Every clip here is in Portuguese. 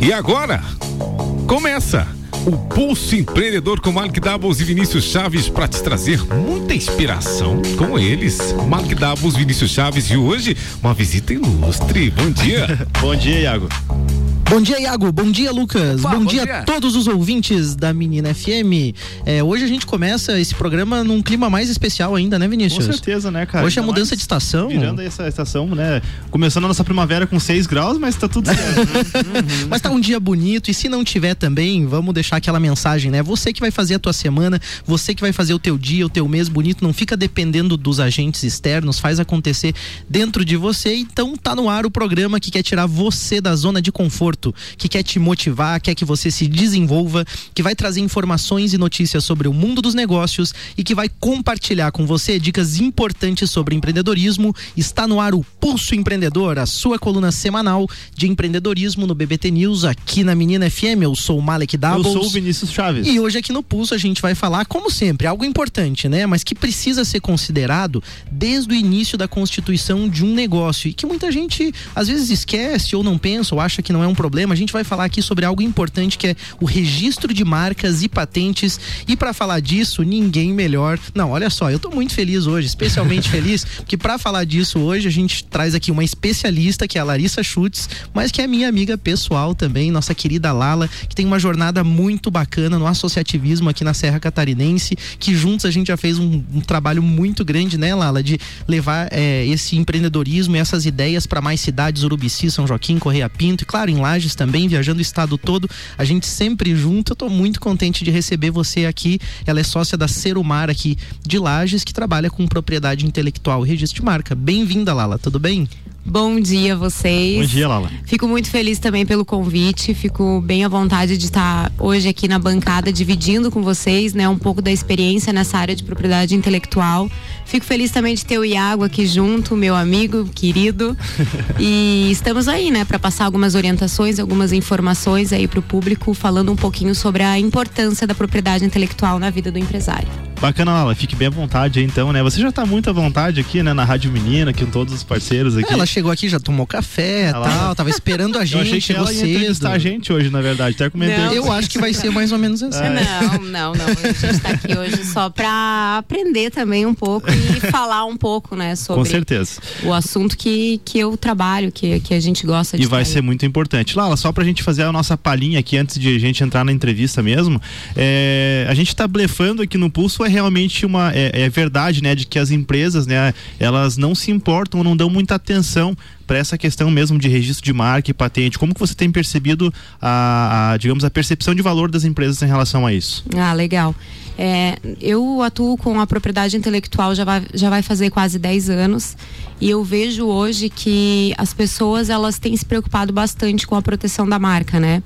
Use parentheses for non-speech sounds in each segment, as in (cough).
E agora, começa o Pulso Empreendedor com Malik Doubles e Vinícius Chaves para te trazer muita inspiração com eles. Malik Doubles, Vinícius Chaves e hoje uma visita ilustre. Bom dia. (laughs) Bom dia, Iago. Bom dia, Iago. Bom dia, Lucas. Opa, bom, bom dia, dia, a todos os ouvintes da Menina FM. É, hoje a gente começa esse programa num clima mais especial ainda, né, Vinícius? Com certeza, né, cara? Hoje é a mudança de estação. Virando essa estação, né? Começando a nossa primavera com 6 graus, mas tá tudo certo. (laughs) uhum. Mas tá um dia bonito e se não tiver também, vamos deixar aquela mensagem, né? Você que vai fazer a tua semana, você que vai fazer o teu dia, o teu mês bonito, não fica dependendo dos agentes externos, faz acontecer dentro de você. Então tá no ar o programa que quer tirar você da zona de conforto que quer te motivar, quer que você se desenvolva, que vai trazer informações e notícias sobre o mundo dos negócios e que vai compartilhar com você dicas importantes sobre empreendedorismo. Está no ar o Pulso Empreendedor, a sua coluna semanal de empreendedorismo no BBT News, aqui na Menina FM. Eu sou o Malek Doubles. Eu sou o Vinícius Chaves. E hoje aqui no Pulso a gente vai falar, como sempre, algo importante, né? Mas que precisa ser considerado desde o início da constituição de um negócio e que muita gente às vezes esquece ou não pensa ou acha que não é um problema problema, a gente vai falar aqui sobre algo importante que é o registro de marcas e patentes. E para falar disso, ninguém melhor. Não, olha só, eu tô muito feliz hoje, especialmente (laughs) feliz, porque para falar disso hoje a gente traz aqui uma especialista que é a Larissa Schutz, mas que é minha amiga pessoal também, nossa querida Lala, que tem uma jornada muito bacana no associativismo aqui na Serra Catarinense, que juntos a gente já fez um, um trabalho muito grande, né, Lala, de levar é, esse empreendedorismo e essas ideias para mais cidades, Urubici, São Joaquim, Correia Pinto e claro, em lá Lages também, viajando o estado todo. A gente sempre junto. Eu tô muito contente de receber você aqui. Ela é sócia da Serumar aqui de Lages, que trabalha com propriedade intelectual e registro de marca. Bem-vinda, Lala. Tudo bem? Bom dia a vocês. Bom dia, Lala. Fico muito feliz também pelo convite. Fico bem à vontade de estar hoje aqui na bancada dividindo com vocês, né, um pouco da experiência nessa área de propriedade intelectual. Fico feliz também de ter o Iago aqui junto, meu amigo querido. (laughs) e estamos aí, né, para passar algumas orientações, algumas informações aí para o público, falando um pouquinho sobre a importância da propriedade intelectual na vida do empresário. Bacana, Lala. Fique bem à vontade aí, então, né? Você já está muito à vontade aqui, né, na Rádio Menina, com todos os parceiros aqui. Ela chegou aqui, já tomou café e tal, (laughs) tava esperando a gente, eu achei que ela ia entrevistar a gente hoje, na verdade, até comentei. Não. Eu acho que vai ser mais ou menos (laughs) assim. É. Não, não, não, a gente tá aqui hoje só para aprender também um pouco e (laughs) falar um pouco, né, sobre Com certeza. o assunto que, que eu trabalho, que, que a gente gosta de E vai ser muito importante. Lala, só pra gente fazer a nossa palhinha aqui antes de a gente entrar na entrevista mesmo, é, a gente tá blefando aqui no Pulso é realmente uma, é, é verdade, né, de que as empresas, né, elas não se importam, não dão muita atenção para essa questão mesmo de registro de marca e patente. Como que você tem percebido a, a, digamos, a percepção de valor das empresas em relação a isso? Ah, legal. É, eu atuo com a propriedade intelectual já vai, já vai fazer quase 10 anos e eu vejo hoje que as pessoas elas têm se preocupado bastante com a proteção da marca, né?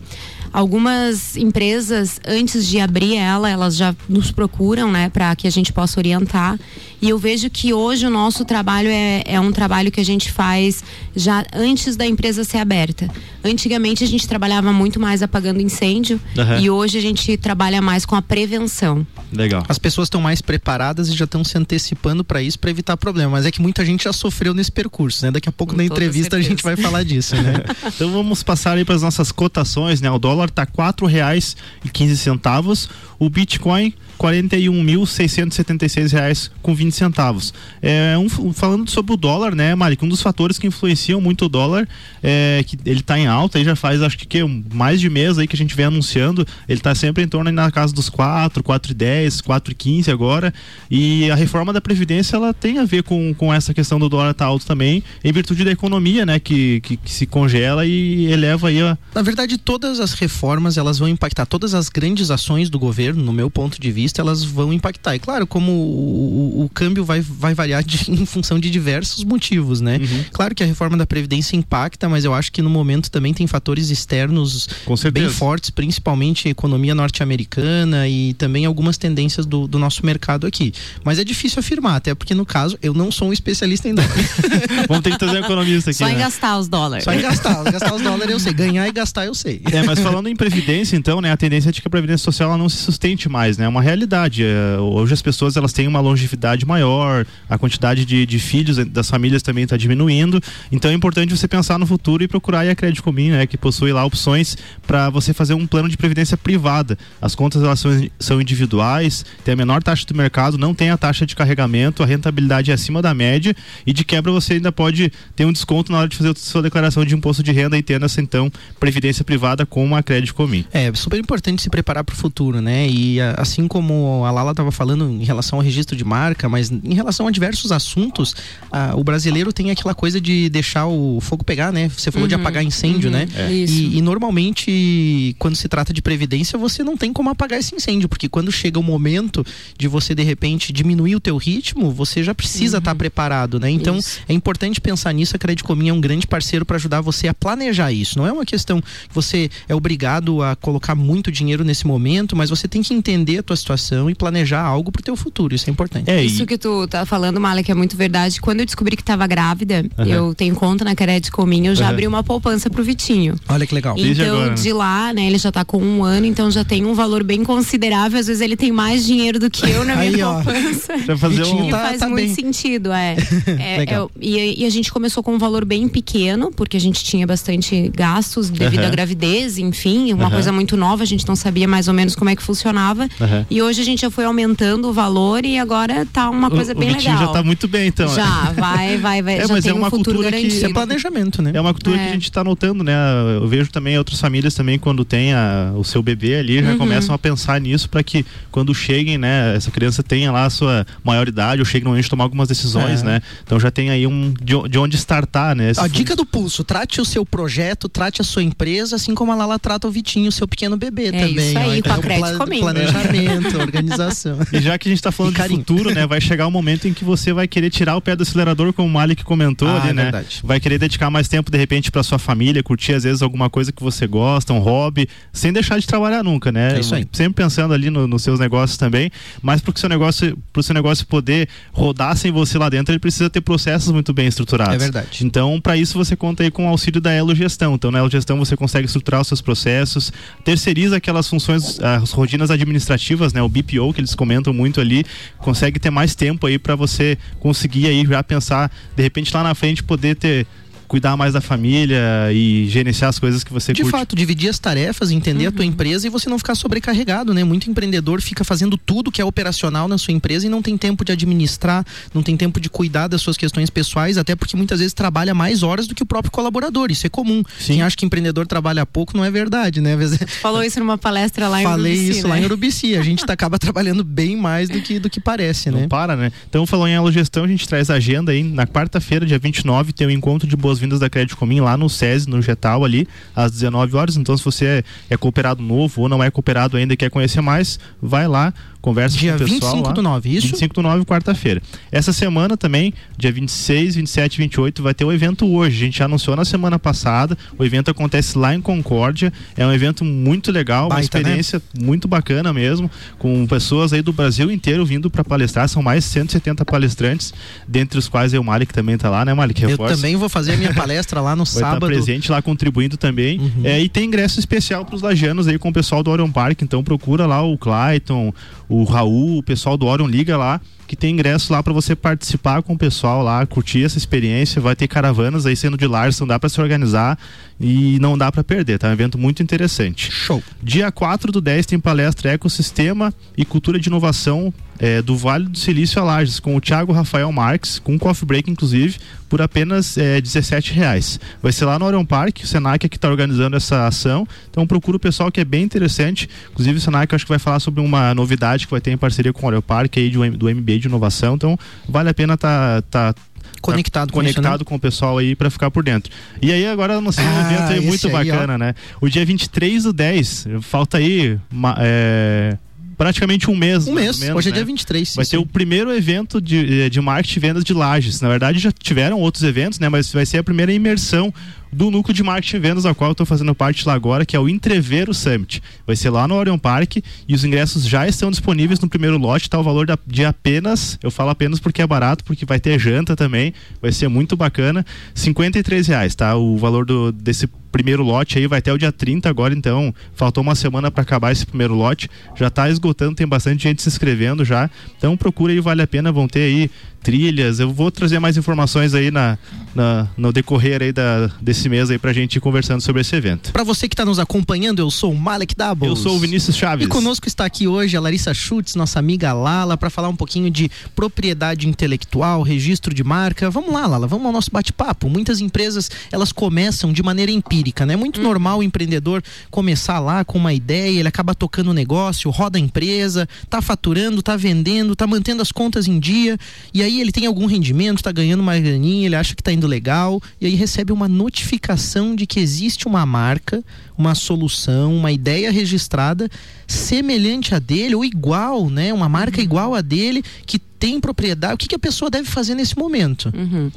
Algumas empresas, antes de abrir ela, elas já nos procuram, né, para que a gente possa orientar. E eu vejo que hoje o nosso trabalho é, é um trabalho que a gente faz já antes da empresa ser aberta. Antigamente a gente trabalhava muito mais apagando incêndio uhum. e hoje a gente trabalha mais com a prevenção. Legal. As pessoas estão mais preparadas e já estão se antecipando para isso, para evitar problema. Mas é que muita gente já sofreu nesse percurso, né? Daqui a pouco com na entrevista a gente vai falar disso, né? (laughs) então vamos passar aí para as nossas cotações, né? O dólar tá quatro reais e quinze centavos. O Bitcoin 41.676 reais com 20 centavos. É, um, falando sobre o dólar, né, Mari, um dos fatores que influenciam muito o dólar é que ele está em alta, aí já faz acho que, que mais de mês aí que a gente vem anunciando, ele está sempre em torno na casa dos 4, 4,10, 4,15 agora, e a reforma da Previdência ela tem a ver com, com essa questão do dólar tá alto também, em virtude da economia, né, que, que, que se congela e eleva aí a... Na verdade, todas as reformas elas vão impactar, todas as grandes ações do governo, no meu ponto de vista, vista, elas vão impactar. E claro, como o, o, o câmbio vai, vai variar de, (laughs) em função de diversos motivos, né? Uhum. Claro que a reforma da Previdência impacta, mas eu acho que no momento também tem fatores externos bem fortes, principalmente a economia norte-americana e também algumas tendências do, do, nosso mercado aqui. Mas é difícil afirmar, até porque no caso eu não sou um especialista em dólar. (laughs) Vamos ter que trazer um economista aqui. Só né? em gastar os dólares. Só em gastar, gastar os dólares eu sei, ganhar e gastar eu sei. É, mas falando em previdência, então, né, a tendência é de que a previdência social ela não se sustente mais, né? É uma realidade. É, hoje as pessoas elas têm uma longevidade maior, a quantidade de, de filhos das famílias também está diminuindo. Então é importante você pensar no futuro e procurar a Crédito Comim, né, que possui lá opções para você fazer um plano de previdência privada. As contas elas são, são individuais, tem a menor taxa do mercado, não tem a taxa de carregamento, a rentabilidade é acima da média e de quebra você ainda pode ter um desconto na hora de fazer a sua declaração de imposto de renda e tendo essa então previdência privada com a Crédito Comim. É super importante se preparar para o futuro, né? E assim como a Lala estava falando em relação ao registro de marca, mas em relação a diversos assuntos, a, o brasileiro tem aquela coisa de deixar o fogo pegar, né? Você falou uhum, de apagar incêndio, uhum, né? É. E, e, normalmente, quando se trata de previdência, você não tem como apagar esse incêndio, porque quando chega o momento de você, de repente, diminuir o teu ritmo, você já precisa estar uhum. tá preparado, né? Então, isso. é importante pensar nisso. A Credit Comim é um grande parceiro para ajudar você a planejar isso. Não é uma questão que você é obrigado a colocar muito dinheiro nesse momento, mas você tem que entender a tua situação e planejar algo para o teu futuro. Isso é importante. É, isso que tu tá falando, Malek, é muito verdade. Quando eu descobri que estava grávida, uhum. eu tenho conta na Credit Comim, eu já uhum. abri uma poupança pro Vitinho. Olha que legal. Então, agora, né? de lá, né, ele já tá com um ano, então já tem um valor bem considerável. Às vezes ele tem mais dinheiro do que eu na minha Aí, poupança. Vai fazer um... E tá, faz tá muito bem. sentido, é. (laughs) é, é e, e, a gente começou com um valor bem pequeno, porque a gente tinha bastante gastos devido uhum. à gravidez, enfim, uma coisa muito nova, a gente não sabia mais ou menos como é que funcionava. E hoje a gente já foi aumentando o valor e agora tá uma coisa o, bem o legal. já tá muito bem, então. Já, vai, vai, vai. (laughs) É, já mas tem é uma um futuro cultura garantido. que é planejamento, né? É uma cultura é. que a gente está notando, né? Eu vejo também outras famílias também quando tem a, o seu bebê ali já uhum. começam a pensar nisso para que quando cheguem, né, essa criança tenha lá a sua maioridade ou chegue no momento de tomar algumas decisões, é. né? Então já tem aí um de, de onde startar, né? a dica do pulso, trate o seu projeto, trate a sua empresa, assim como a Lala trata o Vitinho, o seu pequeno bebê é também. Isso aí, ó, com a crédito pla Planejamento, organização. (laughs) E já que a gente está falando de futuro, né, vai chegar o um momento em que você vai querer tirar o pé do acelerador, como o Malik comentou ah, ali, é né? Verdade. Vai querer dedicar mais tempo de repente para sua família, curtir às vezes alguma coisa que você gosta, um hobby, sem deixar de trabalhar nunca, né? É isso aí. Sempre pensando ali no, nos seus negócios também, mas para o seu negócio, pro seu negócio poder rodar sem você lá dentro, ele precisa ter processos muito bem estruturados. É verdade. Então, para isso você conta aí com o auxílio da Elo Gestão. Então, na Elo Gestão você consegue estruturar os seus processos, terceiriza aquelas funções, as rotinas administrativas, né? O BPO que eles comentam muito ali, consegue ter mais tempo aí para você conseguir aí já pensar de repente lá na frente poder ter cuidar mais da família e gerenciar as coisas que você De curte. fato, dividir as tarefas, entender uhum. a tua uhum. empresa e você não ficar sobrecarregado, né? Muito empreendedor fica fazendo tudo que é operacional na sua empresa e não tem tempo de administrar, não tem tempo de cuidar das suas questões pessoais, até porque muitas vezes trabalha mais horas do que o próprio colaborador. Isso é comum. Sim. Quem acha que empreendedor trabalha pouco não é verdade, né? Falou isso numa palestra lá em Falei Urubici, isso né? lá em Urubici. A gente tá, acaba trabalhando bem mais do que, do que parece, não né? para, né? Então, falou em alogestão, a gente traz a agenda aí. Na quarta-feira, dia 29, tem o encontro de boas-vindas da Crédito Comim lá no SESI, no Getal ali, às 19 horas. Então, se você é, é cooperado novo ou não é cooperado ainda e quer conhecer mais, vai lá, conversa dia com o pessoal 25 lá. do 9, isso? 25 do 9, quarta-feira. Essa semana também, dia 26, 27 e 28, vai ter o evento hoje. A gente já anunciou na semana passada. O evento acontece lá em Concórdia. É um evento muito legal, Baita, uma né? experiência né? muito bacana mesmo, com pessoas aí do Brasil inteiro vindo para palestrar. São mais 170 palestrantes, dentre os quais eu, o Malik, também está lá, né, Malik? Eu também vou fazer a minha palestra lá no (laughs) sábado. Estar presente lá contribuindo também. Uhum. É, e tem ingresso especial para os lajanos aí com o pessoal do Orion Park. Então procura lá o Clayton, o Raul, o pessoal do Orion liga lá que tem ingresso lá para você participar com o pessoal lá, curtir essa experiência. Vai ter caravanas aí sendo de Larson, dá para se organizar e não dá para perder, tá? É um evento muito interessante. Show. Dia 4 do 10 tem palestra Ecossistema e Cultura de Inovação é, do Vale do Silício a Lages, com o Thiago Rafael Marques, com coffee break inclusive, por apenas é, 17 reais. Vai ser lá no Orion Park, o Senac é que está organizando essa ação, então procura o pessoal que é bem interessante, inclusive o Senac acho que vai falar sobre uma novidade que vai ter em parceria com o Orion Park aí do, do MBA de inovação, então vale a pena estar tá, tá conectado tá com conectado isso, né? com o pessoal aí para ficar por dentro. E aí agora sei, ah, um evento aí muito aí, bacana, ó. né? O dia 23 do 10, falta aí uma, é, praticamente um mês. Um mês, menos, hoje né? é dia 23. Vai sim. ser o primeiro evento de, de marketing e vendas de lajes. Na verdade, já tiveram outros eventos, né? Mas vai ser a primeira imersão do núcleo de marketing e vendas, ao qual eu estou fazendo parte lá agora, que é o Entreveiro Summit. Vai ser lá no Orion Park e os ingressos já estão disponíveis no primeiro lote, tá o valor de apenas, eu falo apenas porque é barato, porque vai ter janta também, vai ser muito bacana, 53 reais, tá? O valor do, desse primeiro lote aí vai até o dia 30 agora, então faltou uma semana para acabar esse primeiro lote. Já está esgotando, tem bastante gente se inscrevendo já. Então procura aí, vale a pena, vão ter aí trilhas. Eu vou trazer mais informações aí na, na no decorrer aí da, desse mês aí pra gente ir conversando sobre esse evento. Para você que está nos acompanhando, eu sou o Malek Doubles. Eu sou o Vinícius Chaves. E conosco está aqui hoje a Larissa Schutz, nossa amiga Lala, para falar um pouquinho de propriedade intelectual, registro de marca. Vamos lá, Lala, vamos ao nosso bate-papo. Muitas empresas, elas começam de maneira empírica, né? É muito hum. normal o empreendedor começar lá com uma ideia, ele acaba tocando o negócio, roda a empresa, tá faturando, tá vendendo, tá mantendo as contas em dia, e aí ele tem algum rendimento, tá ganhando uma graninha, ele acha que tá indo legal, e aí recebe uma notificação de que existe uma marca, uma solução, uma ideia registrada semelhante a dele ou igual, né? Uma marca uhum. igual a dele que tem propriedade. O que, que a pessoa deve fazer nesse momento? Uhum.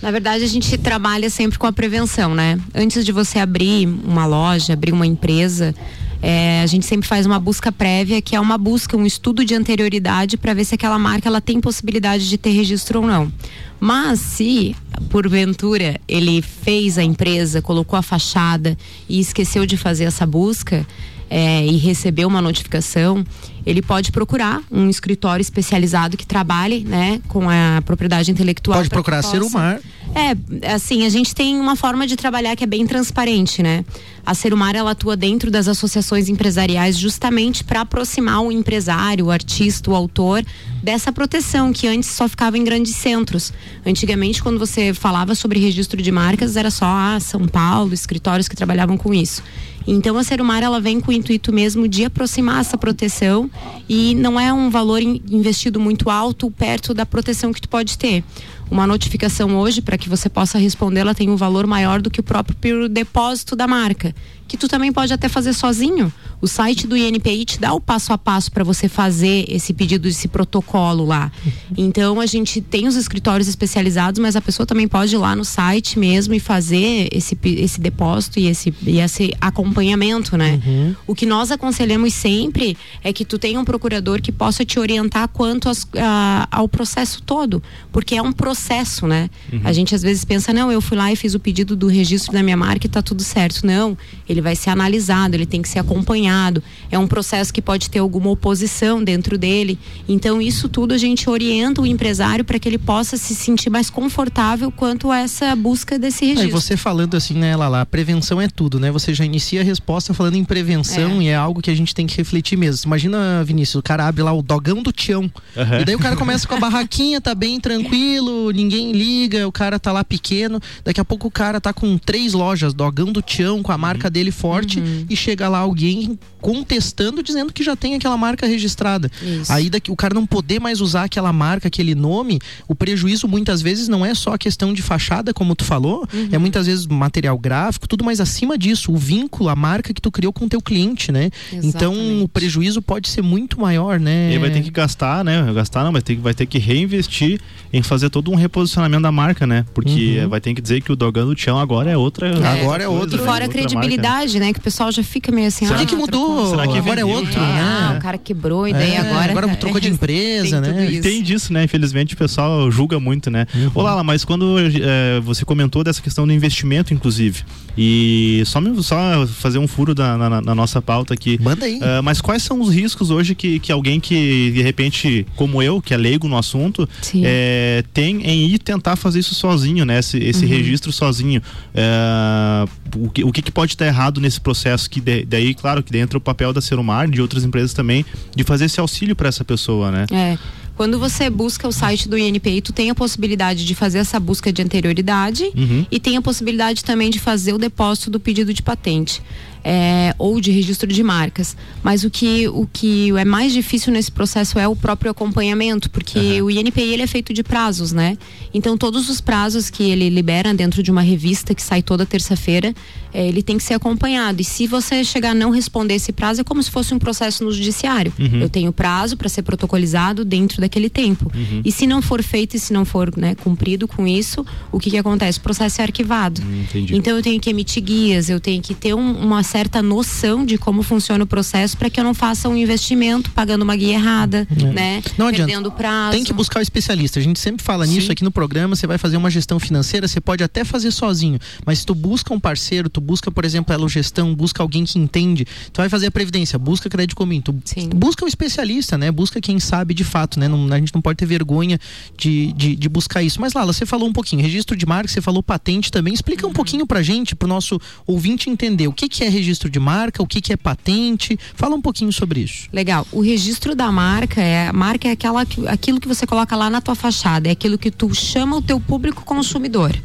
Na verdade, a gente trabalha sempre com a prevenção, né? Antes de você abrir uma loja, abrir uma empresa, é, a gente sempre faz uma busca prévia, que é uma busca, um estudo de anterioridade para ver se aquela marca ela tem possibilidade de ter registro ou não. Mas se, porventura, ele fez a empresa, colocou a fachada e esqueceu de fazer essa busca, é, e recebeu uma notificação, ele pode procurar um escritório especializado que trabalhe, né, com a propriedade intelectual. Pode procurar ser Serumar. É, assim, a gente tem uma forma de trabalhar que é bem transparente, né? A Serumar ela atua dentro das associações empresariais justamente para aproximar o empresário, o artista, o autor dessa proteção que antes só ficava em grandes centros. Antigamente, quando você falava sobre registro de marcas, era só ah, São Paulo, escritórios que trabalhavam com isso. Então a Serumar ela vem com o intuito mesmo de aproximar essa proteção e não é um valor investido muito alto perto da proteção que tu pode ter. Uma notificação hoje para que você possa responder, ela tem um valor maior do que o próprio depósito da marca que tu também pode até fazer sozinho. O site do INPI te dá o passo a passo para você fazer esse pedido, esse protocolo lá. Então a gente tem os escritórios especializados, mas a pessoa também pode ir lá no site mesmo e fazer esse, esse depósito e esse, e esse acompanhamento, né? Uhum. O que nós aconselhamos sempre é que tu tenha um procurador que possa te orientar quanto as, a, ao processo todo, porque é um processo, né? Uhum. A gente às vezes pensa, não, eu fui lá e fiz o pedido do registro da minha marca e tá tudo certo. Não, ele vai ser analisado, ele tem que ser acompanhado. É um processo que pode ter alguma oposição dentro dele. Então, isso tudo a gente orienta o empresário para que ele possa se sentir mais confortável quanto a essa busca desse registro. e você falando assim, né, Lala, prevenção é tudo, né? Você já inicia a resposta falando em prevenção é. e é algo que a gente tem que refletir mesmo. Imagina, Vinícius, o cara abre lá o dogão do Tião. Uhum. E daí o cara começa com a barraquinha, tá bem tranquilo, ninguém liga, o cara tá lá pequeno. Daqui a pouco o cara tá com três lojas, dogão do Tião, com a marca uhum. dele forte uhum. e chega lá alguém contestando, dizendo que já tem aquela marca registrada. Isso. Aí daqui, o cara não poder mais usar aquela marca, aquele nome, o prejuízo muitas vezes não é só a questão de fachada, como tu falou, uhum. é muitas vezes material gráfico, tudo mais acima disso, o vínculo, a marca que tu criou com o teu cliente, né? Exatamente. Então o prejuízo pode ser muito maior, né? Ele vai ter que gastar, né? Gastar não, vai ter, vai ter que reinvestir em fazer todo um reposicionamento da marca, né? Porque uhum. vai ter que dizer que o Dogão do Tião agora é outra. É. Agora é outra. E fora a credibilidade verdade, né? Que o pessoal já fica meio assim. Será ah, que mudou? Será que agora é outro? Ah, o cara quebrou e daí é, agora. Agora trocou de (laughs) empresa, tem né? Tem disso, né? Infelizmente o pessoal julga muito, né? Uhum. Olá, mas quando é, você comentou dessa questão do investimento, inclusive, e só, só fazer um furo da, na, na nossa pauta aqui. Manda aí. Uh, mas quais são os riscos hoje que, que alguém que, de repente, como eu, que é leigo no assunto, é, tem em ir tentar fazer isso sozinho, né? Esse, esse uhum. registro sozinho. É, o, que, o que, pode estar errado? errado nesse processo que de, daí, claro, que dentro o papel da Serumar, de outras empresas também, de fazer esse auxílio para essa pessoa, né? É. Quando você busca o site do INPI, tu tem a possibilidade de fazer essa busca de anterioridade uhum. e tem a possibilidade também de fazer o depósito do pedido de patente. É, ou de registro de marcas. Mas o que, o que é mais difícil nesse processo é o próprio acompanhamento, porque uhum. o INPI ele é feito de prazos, né? Então todos os prazos que ele libera dentro de uma revista que sai toda terça-feira, é, ele tem que ser acompanhado. E se você chegar a não responder esse prazo, é como se fosse um processo no judiciário. Uhum. Eu tenho prazo para ser protocolizado dentro daquele tempo. Uhum. E se não for feito e se não for né, cumprido com isso, o que, que acontece? O processo é arquivado. Hum, então eu tenho que emitir guias, eu tenho que ter um, uma certa noção de como funciona o processo para que eu não faça um investimento pagando uma guia errada, é. né? Não Perdendo adianta. prazo. Tem que buscar o especialista. A gente sempre fala Sim. nisso aqui no programa. Você vai fazer uma gestão financeira, você pode até fazer sozinho, mas se tu busca um parceiro, tu busca, por exemplo, a gestão, busca alguém que entende, tu vai fazer a previdência, busca crédito comum, tu Sim. busca um especialista, né? Busca quem sabe de fato, né? Não, a gente não pode ter vergonha de, de, de, buscar isso. Mas Lala, você falou um pouquinho, registro de marca, você falou patente também. Explica uhum. um pouquinho pra gente, pro nosso ouvinte entender o que, que é registro de marca, o que, que é patente. Fala um pouquinho sobre isso. Legal. O registro da marca é a marca é aquela, aquilo que você coloca lá na tua fachada, é aquilo que tu chama o teu público consumidor.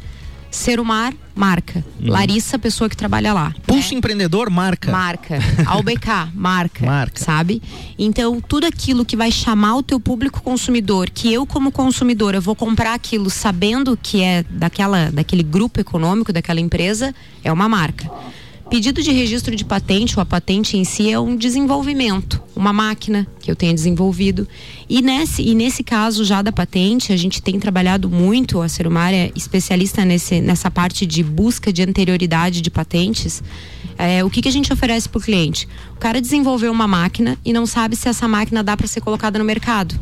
Ser o mar, marca. Uhum. Larissa, pessoa que trabalha lá. Pulso né? empreendedor, marca. Marca. (laughs) AUBK, marca. Marca. Sabe? Então, tudo aquilo que vai chamar o teu público consumidor, que eu como consumidor, eu vou comprar aquilo sabendo que é daquela, daquele grupo econômico, daquela empresa, é uma marca. Pedido de registro de patente, ou a patente em si, é um desenvolvimento, uma máquina que eu tenha desenvolvido. E nesse, e nesse caso já da patente, a gente tem trabalhado muito, a Serumar é especialista nesse, nessa parte de busca de anterioridade de patentes. É, o que, que a gente oferece para o cliente? O cara desenvolveu uma máquina e não sabe se essa máquina dá para ser colocada no mercado.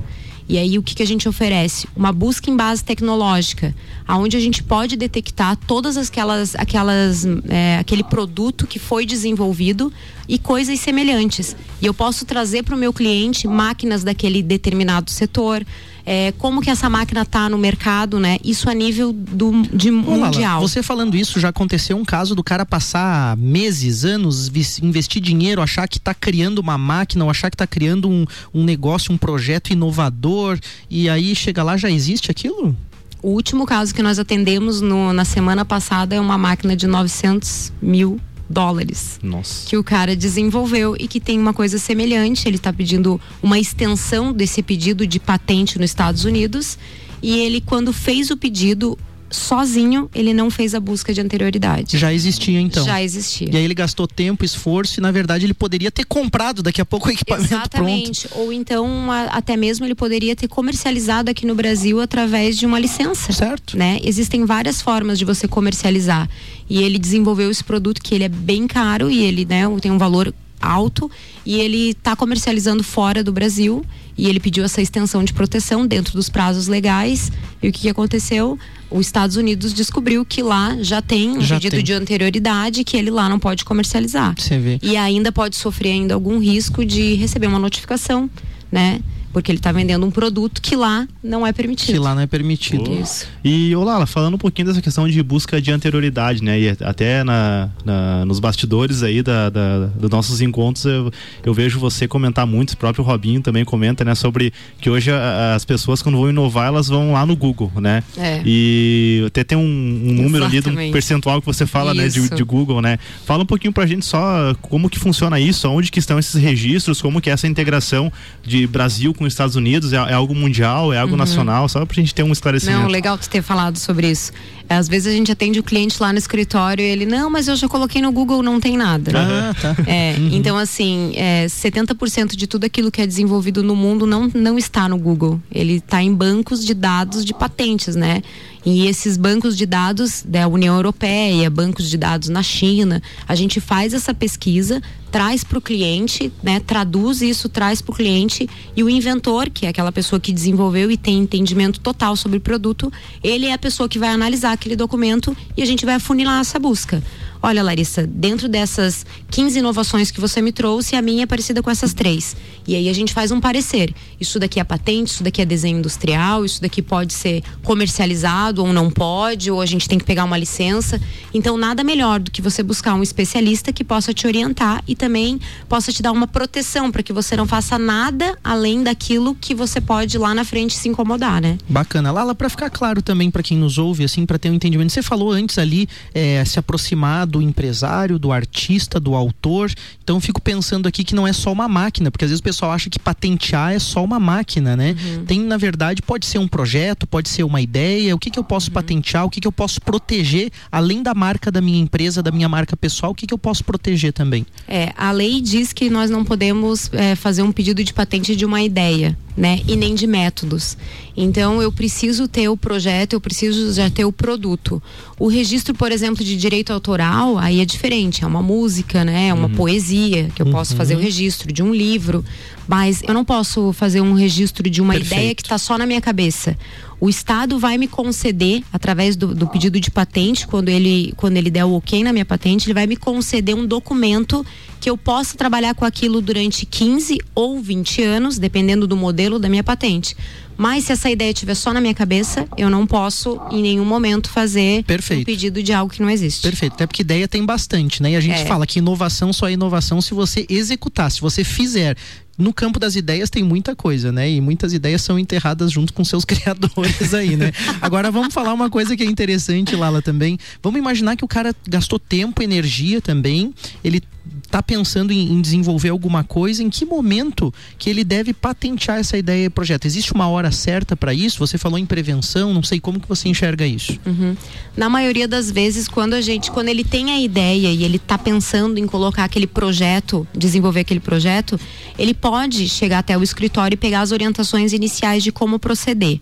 E aí o que, que a gente oferece? Uma busca em base tecnológica, aonde a gente pode detectar todas aquelas, aquelas é, aquele produto que foi desenvolvido e coisas semelhantes. E eu posso trazer para o meu cliente máquinas daquele determinado setor, é, como que essa máquina está no mercado, né? Isso a nível do, de mundial. você falando isso, já aconteceu um caso do cara passar meses, anos, investir dinheiro, achar que está criando uma máquina, ou achar que está criando um, um negócio, um projeto inovador, e aí chega lá, já existe aquilo? O último caso que nós atendemos no, na semana passada é uma máquina de 900 mil dólares Nossa. que o cara desenvolveu e que tem uma coisa semelhante. Ele está pedindo uma extensão desse pedido de patente nos Estados Unidos e ele, quando fez o pedido, sozinho, ele não fez a busca de anterioridade. Já existia então. Já existia. E aí ele gastou tempo, esforço e na verdade ele poderia ter comprado daqui a pouco o equipamento Exatamente. pronto. Ou então a, até mesmo ele poderia ter comercializado aqui no Brasil através de uma licença. Certo. Né? Existem várias formas de você comercializar. E ele desenvolveu esse produto que ele é bem caro e ele né, tem um valor alto e ele está comercializando fora do Brasil e ele pediu essa extensão de proteção dentro dos prazos legais e o que, que aconteceu? Os Estados Unidos descobriu que lá já tem um já pedido tem. de anterioridade que ele lá não pode comercializar. E ainda pode sofrer ainda algum risco de receber uma notificação, né? Porque ele está vendendo um produto que lá não é permitido. Que lá não é permitido. Oh. Isso. E, Olala, falando um pouquinho dessa questão de busca de anterioridade, né? E até na, na nos bastidores aí da, da, dos nossos encontros, eu, eu, vejo você comentar muito, o próprio Robinho também comenta, né? Sobre que hoje a, as pessoas, quando vão inovar, elas vão lá no Google, né? É. E até tem um, um número ali, um percentual que você fala, isso. né? De, de, Google, né? Fala um pouquinho pra gente só como que funciona isso, onde que estão esses registros, como que é essa integração de Brasil com com os Estados Unidos? É, é algo mundial? É algo uhum. nacional? Só pra gente ter um esclarecimento. Não, legal tu ter falado sobre isso. Às vezes a gente atende o cliente lá no escritório e ele, não, mas eu já coloquei no Google, não tem nada. Ah, tá. É, uhum. Então, assim, é, 70% de tudo aquilo que é desenvolvido no mundo não, não está no Google. Ele está em bancos de dados de patentes, né? E esses bancos de dados da União Europeia, bancos de dados na China, a gente faz essa pesquisa, traz para o cliente, né, traduz isso, traz para o cliente e o inventor, que é aquela pessoa que desenvolveu e tem entendimento total sobre o produto, ele é a pessoa que vai analisar aquele documento e a gente vai afunilar essa busca. Olha, Larissa, dentro dessas 15 inovações que você me trouxe, a minha é parecida com essas três. E aí a gente faz um parecer. Isso daqui é patente, isso daqui é desenho industrial, isso daqui pode ser comercializado ou não pode, ou a gente tem que pegar uma licença. Então, nada melhor do que você buscar um especialista que possa te orientar e também possa te dar uma proteção para que você não faça nada além daquilo que você pode lá na frente se incomodar, né? Bacana. Lala, para ficar claro também para quem nos ouve, assim, para ter um entendimento, você falou antes ali, é, se aproximar do empresário, do artista, do autor. Então eu fico pensando aqui que não é só uma máquina, porque às vezes o pessoal acha que patentear é só uma máquina, né? Uhum. Tem, na verdade, pode ser um projeto, pode ser uma ideia. O que, que eu posso uhum. patentear? O que, que eu posso proteger, além da marca da minha empresa, da minha marca pessoal, o que, que eu posso proteger também? É, a lei diz que nós não podemos é, fazer um pedido de patente de uma ideia né? E nem de métodos. Então eu preciso ter o projeto, eu preciso já ter o produto. O registro, por exemplo, de direito autoral, aí é diferente, é uma música, né? É uma uhum. poesia que eu uhum. posso fazer o registro de um livro, mas eu não posso fazer um registro de uma Perfeito. ideia que está só na minha cabeça. O Estado vai me conceder, através do, do, pedido de patente, quando ele, quando ele der o ok na minha patente, ele vai me conceder um documento que eu possa trabalhar com aquilo durante 15 ou 20 anos, dependendo do modelo da minha patente. Mas se essa ideia estiver só na minha cabeça, eu não posso em nenhum momento fazer Perfeito. um pedido de algo que não existe. Perfeito. Até porque ideia tem bastante, né? E a gente é. fala que inovação só é inovação se você executar, se você fizer no campo das ideias tem muita coisa, né? E muitas ideias são enterradas junto com seus (laughs) criadores aí, né? Agora vamos falar uma coisa que é interessante, Lala, também. Vamos imaginar que o cara gastou tempo, energia também, ele tá pensando em, em, desenvolver alguma coisa, em que momento que ele deve patentear essa ideia e projeto? Existe uma hora certa para isso? Você falou em prevenção, não sei como que você enxerga isso. Uhum. Na maioria das vezes, quando a gente, quando ele tem a ideia e ele tá pensando em colocar aquele projeto, desenvolver aquele projeto, ele pode chegar até o escritório e pegar as orientações iniciais de como proceder.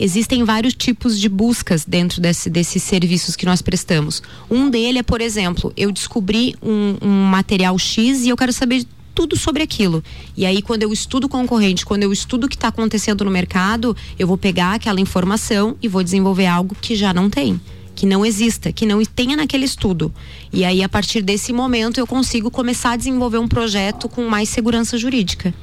Existem vários tipos de buscas dentro desse, desses serviços que nós prestamos. Um dele é, por exemplo, eu descobri um, um material X e eu quero saber tudo sobre aquilo. E aí, quando eu estudo concorrente, quando eu estudo o que está acontecendo no mercado, eu vou pegar aquela informação e vou desenvolver algo que já não tem que não exista, que não tenha naquele estudo. E aí, a partir desse momento, eu consigo começar a desenvolver um projeto com mais segurança jurídica.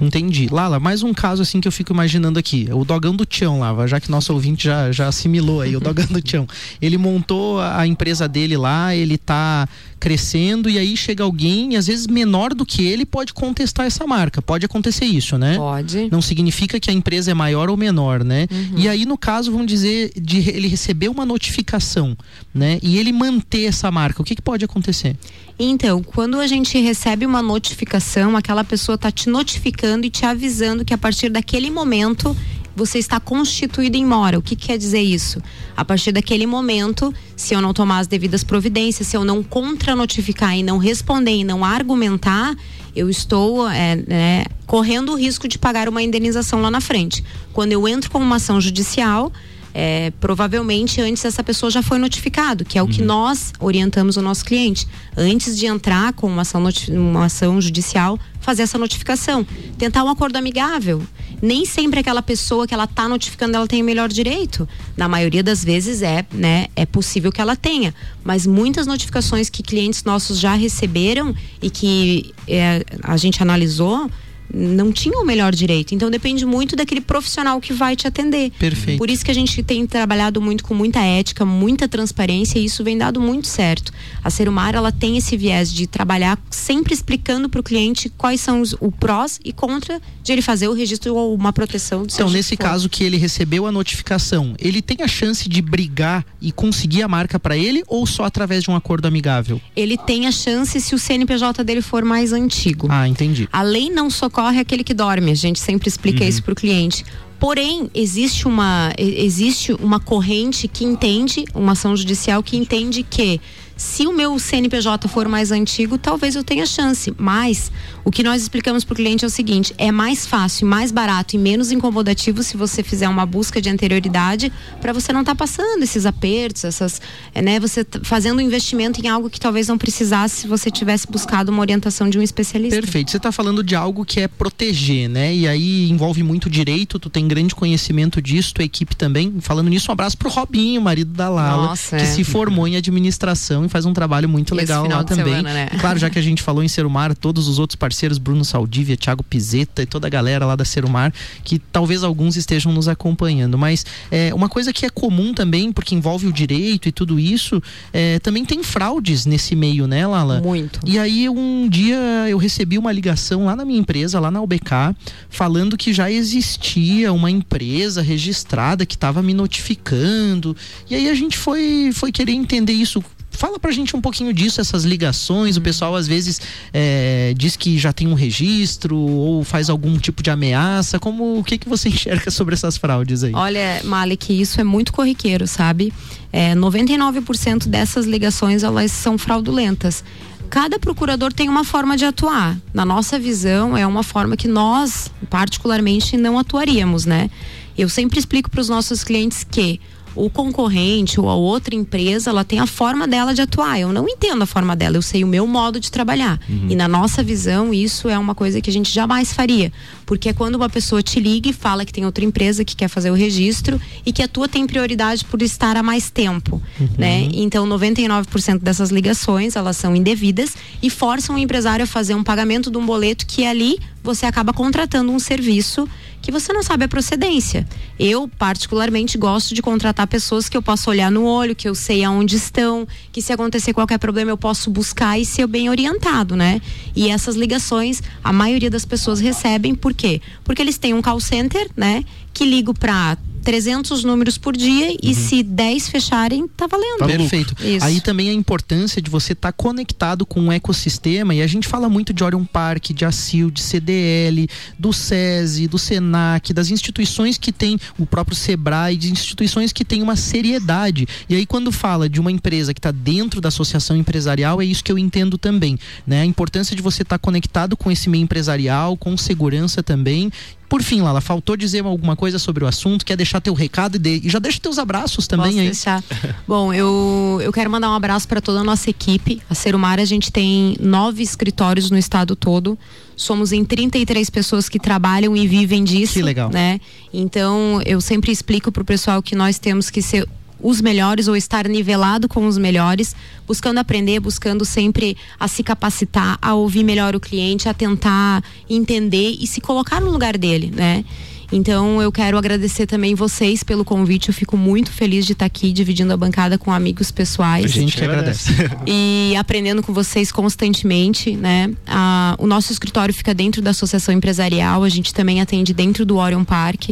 Entendi. Lala, mais um caso assim que eu fico imaginando aqui. O dogão do Tião, Lava, já que nosso ouvinte já, já assimilou aí, o dogão do Tião. Ele montou a empresa dele lá, ele tá crescendo e aí chega alguém, às vezes menor do que ele, pode contestar essa marca. Pode acontecer isso, né? Pode. Não significa que a empresa é maior ou menor, né? Uhum. E aí, no caso, vamos dizer, de ele receber uma notificação, né? E ele manter essa marca, o que, que pode acontecer? Então, quando a gente recebe uma notificação, aquela pessoa está te notificando e te avisando que a partir daquele momento você está constituído em mora. O que quer dizer isso? A partir daquele momento, se eu não tomar as devidas providências, se eu não contra-notificar e não responder e não argumentar, eu estou é, é, correndo o risco de pagar uma indenização lá na frente. Quando eu entro com uma ação judicial, é, provavelmente antes essa pessoa já foi notificado, que é o uhum. que nós orientamos o nosso cliente. Antes de entrar com uma ação, uma ação judicial, fazer essa notificação. Tentar um acordo amigável. Nem sempre aquela pessoa que ela está notificando ela tem o melhor direito. Na maioria das vezes é, né, é possível que ela tenha. Mas muitas notificações que clientes nossos já receberam e que é, a gente analisou não tinha o melhor direito. Então depende muito daquele profissional que vai te atender. Perfeito. Por isso que a gente tem trabalhado muito com muita ética, muita transparência e isso vem dado muito certo. A Serumar ela tem esse viés de trabalhar sempre explicando para o cliente quais são os o prós e contra de ele fazer o registro ou uma proteção. Então nesse caso que ele recebeu a notificação, ele tem a chance de brigar e conseguir a marca para ele ou só através de um acordo amigável? Ele tem a chance se o CNPJ dele for mais antigo. Ah, entendi. A lei não socorre corre aquele que dorme. A gente sempre explica uhum. isso para o cliente. Porém, existe uma, existe uma corrente que entende, uma ação judicial que entende que se o meu CNPJ for mais antigo, talvez eu tenha chance. Mas o que nós explicamos para o cliente é o seguinte: é mais fácil, mais barato e menos incomodativo se você fizer uma busca de anterioridade para você não estar tá passando esses apertos, essas, é, né? Você fazendo um investimento em algo que talvez não precisasse se você tivesse buscado uma orientação de um especialista. Perfeito. Você está falando de algo que é proteger, né? E aí envolve muito direito. Tu tem grande conhecimento disso, tua equipe também. Falando nisso, um abraço pro Robinho, marido da Lala, Nossa, que é. se formou em administração faz um trabalho muito legal lá também. Semana, né? Claro, já que a gente falou em Serumar, todos os outros parceiros, Bruno Saldívia, Thiago Pizeta e toda a galera lá da Serumar, que talvez alguns estejam nos acompanhando. Mas é, uma coisa que é comum também, porque envolve o direito e tudo isso, é, também tem fraudes nesse meio, né, Lala? Muito. E aí um dia eu recebi uma ligação lá na minha empresa, lá na UBK, falando que já existia uma empresa registrada que estava me notificando. E aí a gente foi, foi querer entender isso Fala pra gente um pouquinho disso, essas ligações. O pessoal às vezes é, diz que já tem um registro ou faz algum tipo de ameaça. Como o que, que você (laughs) enxerga sobre essas fraudes aí? Olha, Malik, isso é muito corriqueiro, sabe? É, 99% dessas ligações elas são fraudulentas cada procurador tem uma forma de atuar. Na nossa visão, é uma forma que nós, particularmente, não atuaríamos, né? Eu sempre explico para os nossos clientes que o concorrente ou a outra empresa, ela tem a forma dela de atuar. Eu não entendo a forma dela, eu sei o meu modo de trabalhar. Uhum. E na nossa visão, isso é uma coisa que a gente jamais faria. Porque é quando uma pessoa te liga e fala que tem outra empresa que quer fazer o registro e que a tua tem prioridade por estar há mais tempo, uhum. né? Então, 99% dessas ligações, elas são indevidas e forçam o empresário a fazer um pagamento de um boleto que ali você acaba contratando um serviço que você não sabe a procedência. Eu, particularmente, gosto de contratar pessoas que eu posso olhar no olho, que eu sei aonde estão, que se acontecer qualquer problema eu posso buscar e ser bem orientado, né? E essas ligações, a maioria das pessoas recebem, por quê? Porque eles têm um call center, né? Que ligo para 300 números por dia e uhum. se 10 fecharem, tá valendo. Tá Perfeito. Isso. Aí também a importância de você estar tá conectado com um ecossistema e a gente fala muito de Orion Park, de ACIL, de CDL, do SESI, do SENAC, das instituições que tem o próprio SEBRAE, de instituições que têm uma seriedade. E aí quando fala de uma empresa que está dentro da associação empresarial, é isso que eu entendo também, né? A importância de você estar tá conectado com esse meio empresarial, com segurança também por fim, Lala, faltou dizer alguma coisa sobre o assunto? Quer deixar teu recado e, de... e já deixa teus abraços também Posso aí. deixar. (laughs) Bom, eu, eu quero mandar um abraço para toda a nossa equipe. A Serumar, a gente tem nove escritórios no estado todo. Somos em 33 pessoas que trabalham e vivem disso. Que legal. Né? Então, eu sempre explico pro pessoal que nós temos que ser os melhores ou estar nivelado com os melhores, buscando aprender, buscando sempre a se capacitar, a ouvir melhor o cliente, a tentar entender e se colocar no lugar dele, né? Então eu quero agradecer também vocês pelo convite. Eu fico muito feliz de estar aqui dividindo a bancada com amigos pessoais. A gente que agradece. (laughs) E aprendendo com vocês constantemente, né? Ah, o nosso escritório fica dentro da Associação Empresarial. A gente também atende dentro do Orion Park.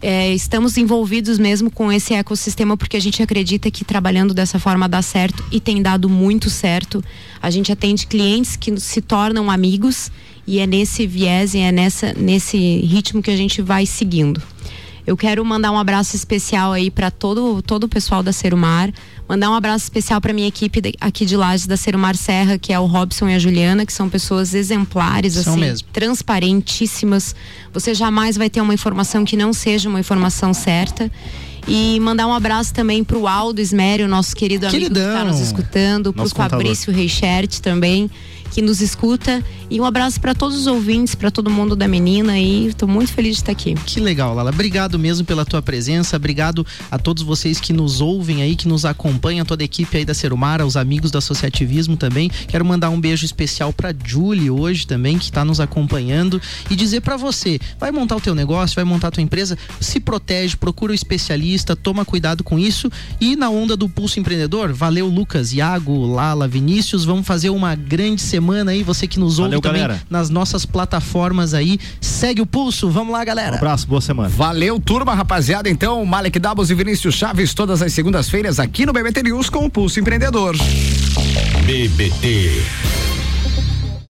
É, estamos envolvidos mesmo com esse ecossistema porque a gente acredita que trabalhando dessa forma dá certo e tem dado muito certo. A gente atende clientes que se tornam amigos e é nesse viés e é nessa, nesse ritmo que a gente vai seguindo. Eu quero mandar um abraço especial aí para todo, todo o pessoal da Serumar. Mandar um abraço especial para minha equipe de, aqui de Lages da Serumar Serra, que é o Robson e a Juliana, que são pessoas exemplares, são assim, mesmo. transparentíssimas. Você jamais vai ter uma informação que não seja uma informação certa. E mandar um abraço também pro Aldo Esmério, nosso querido amigo Queridão. que está nos escutando, pro Fabrício Reichert também que nos escuta. E um abraço para todos os ouvintes, para todo mundo da menina e estou muito feliz de estar aqui. Que legal, Lala. Obrigado mesmo pela tua presença. Obrigado a todos vocês que nos ouvem aí, que nos acompanham, toda a equipe aí da Serumara, os amigos do associativismo também. Quero mandar um beijo especial para Julie hoje também, que está nos acompanhando e dizer para você, vai montar o teu negócio, vai montar a tua empresa, se protege, procura o um especialista, toma cuidado com isso e na onda do Pulso Empreendedor, valeu Lucas, Iago, Lala, Vinícius, vamos fazer uma grande semana semana aí, você que nos ouve Valeu, também galera. nas nossas plataformas aí. Segue o pulso, vamos lá, galera. Um abraço, boa semana. Valeu, turma, rapaziada. Então, Malek Dabos e Vinícius Chaves, todas as segundas-feiras aqui no BBT News com o Pulso Empreendedor. BBT